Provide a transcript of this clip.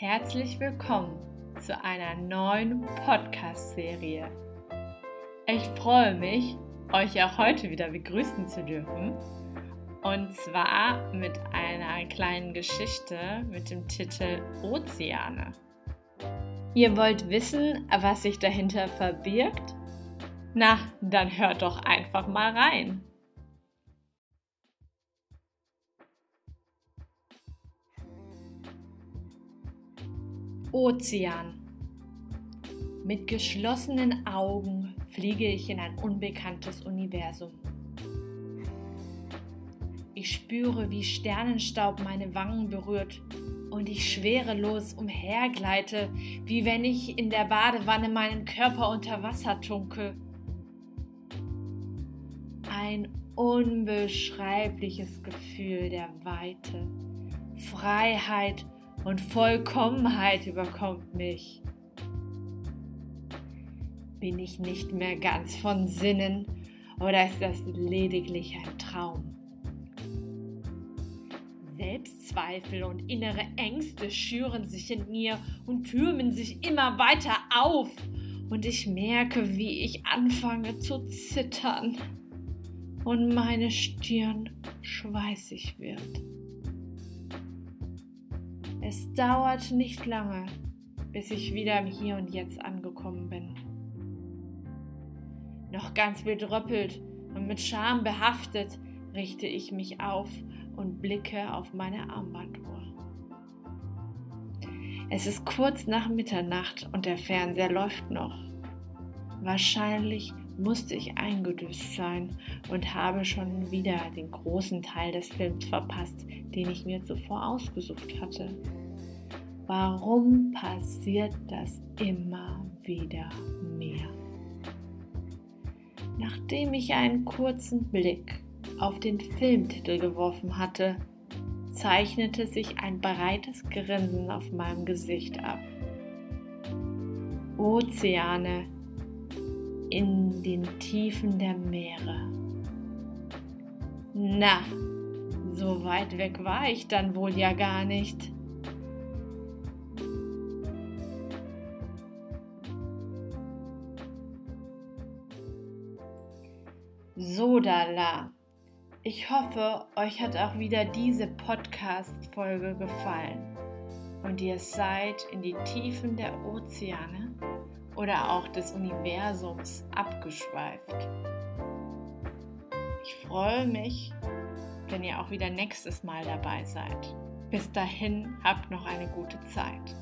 Herzlich willkommen zu einer neuen Podcast-Serie. Ich freue mich, euch auch heute wieder begrüßen zu dürfen. Und zwar mit einer kleinen Geschichte mit dem Titel Ozeane. Ihr wollt wissen, was sich dahinter verbirgt? Na, dann hört doch einfach mal rein. Ozean. Mit geschlossenen Augen fliege ich in ein unbekanntes Universum. Ich spüre, wie Sternenstaub meine Wangen berührt und ich schwerelos umhergleite, wie wenn ich in der Badewanne meinen Körper unter Wasser tunke. Ein unbeschreibliches Gefühl der Weite, Freiheit und und Vollkommenheit überkommt mich. Bin ich nicht mehr ganz von Sinnen oder ist das lediglich ein Traum? Selbstzweifel und innere Ängste schüren sich in mir und türmen sich immer weiter auf. Und ich merke, wie ich anfange zu zittern und meine Stirn schweißig wird. Es dauert nicht lange, bis ich wieder im Hier und Jetzt angekommen bin. Noch ganz bedröppelt und mit Scham behaftet richte ich mich auf und blicke auf meine Armbanduhr. Es ist kurz nach Mitternacht und der Fernseher läuft noch. Wahrscheinlich musste ich eingedüst sein und habe schon wieder den großen Teil des Films verpasst, den ich mir zuvor ausgesucht hatte. Warum passiert das immer wieder mehr? Nachdem ich einen kurzen Blick auf den Filmtitel geworfen hatte, zeichnete sich ein breites Grinsen auf meinem Gesicht ab. Ozeane in den Tiefen der Meere. Na, so weit weg war ich dann wohl ja gar nicht. Sodala. Ich hoffe, euch hat auch wieder diese Podcast-Folge gefallen und ihr seid in die Tiefen der Ozeane oder auch des Universums abgeschweift. Ich freue mich, wenn ihr auch wieder nächstes Mal dabei seid. Bis dahin habt noch eine gute Zeit.